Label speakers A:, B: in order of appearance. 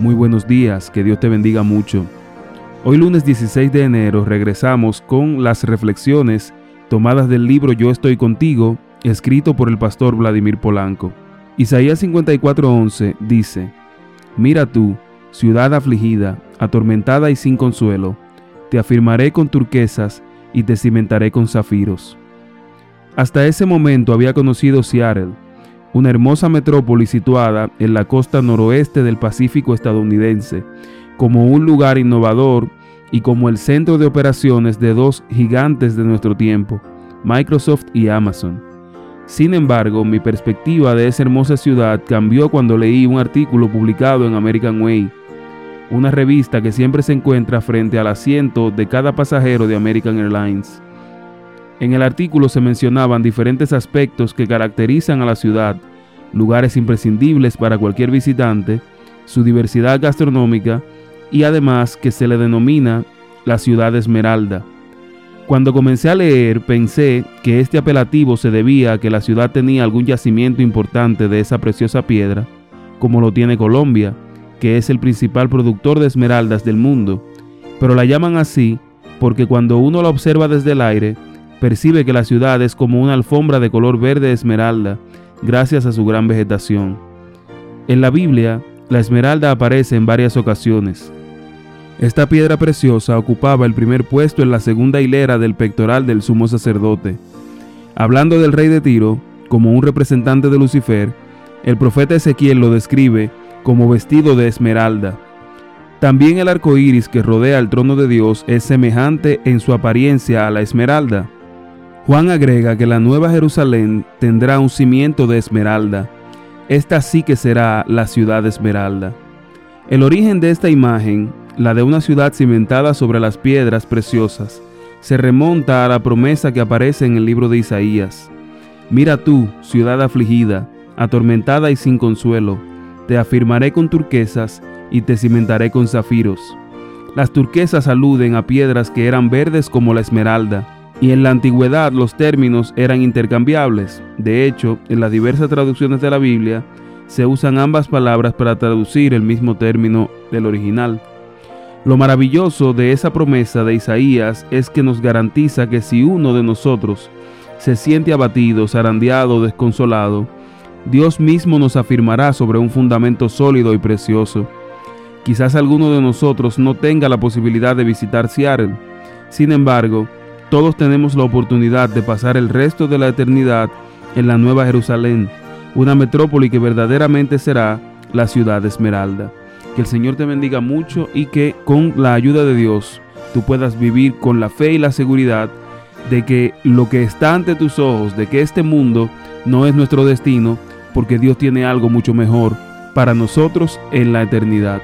A: Muy buenos días, que Dios te bendiga mucho. Hoy lunes 16 de enero regresamos con las reflexiones tomadas del libro Yo estoy contigo, escrito por el pastor Vladimir Polanco. Isaías 54:11 dice, Mira tú, ciudad afligida, atormentada y sin consuelo, te afirmaré con turquesas y te cimentaré con zafiros. Hasta ese momento había conocido Seattle, una hermosa metrópoli situada en la costa noroeste del Pacífico estadounidense, como un lugar innovador y como el centro de operaciones de dos gigantes de nuestro tiempo, Microsoft y Amazon. Sin embargo, mi perspectiva de esa hermosa ciudad cambió cuando leí un artículo publicado en American Way, una revista que siempre se encuentra frente al asiento de cada pasajero de American Airlines. En el artículo se mencionaban diferentes aspectos que caracterizan a la ciudad, lugares imprescindibles para cualquier visitante, su diversidad gastronómica y además que se le denomina la ciudad esmeralda. Cuando comencé a leer pensé que este apelativo se debía a que la ciudad tenía algún yacimiento importante de esa preciosa piedra, como lo tiene Colombia, que es el principal productor de esmeraldas del mundo, pero la llaman así porque cuando uno la observa desde el aire, percibe que la ciudad es como una alfombra de color verde esmeralda, gracias a su gran vegetación. En la Biblia, la esmeralda aparece en varias ocasiones. Esta piedra preciosa ocupaba el primer puesto en la segunda hilera del pectoral del sumo sacerdote. Hablando del rey de Tiro, como un representante de Lucifer, el profeta Ezequiel lo describe como vestido de esmeralda. También el arco iris que rodea el trono de Dios es semejante en su apariencia a la esmeralda. Juan agrega que la nueva Jerusalén tendrá un cimiento de esmeralda. Esta sí que será la ciudad esmeralda. El origen de esta imagen, la de una ciudad cimentada sobre las piedras preciosas, se remonta a la promesa que aparece en el libro de Isaías. Mira tú, ciudad afligida, atormentada y sin consuelo, te afirmaré con turquesas y te cimentaré con zafiros. Las turquesas aluden a piedras que eran verdes como la esmeralda, y en la antigüedad los términos eran intercambiables. De hecho, en las diversas traducciones de la Biblia se usan ambas palabras para traducir el mismo término del original. Lo maravilloso de esa promesa de Isaías es que nos garantiza que si uno de nosotros se siente abatido, zarandeado, desconsolado, Dios mismo nos afirmará sobre un fundamento sólido y precioso. Quizás alguno de nosotros no tenga la posibilidad de visitar Seattle. Sin embargo, todos tenemos la oportunidad de pasar el resto de la eternidad en la Nueva Jerusalén, una metrópoli que verdaderamente será la ciudad esmeralda. Que el Señor te bendiga mucho y que con la ayuda de Dios tú puedas vivir con la fe y la seguridad de que lo que está ante tus ojos, de que este mundo no es nuestro destino, porque Dios tiene algo mucho mejor para nosotros en la eternidad.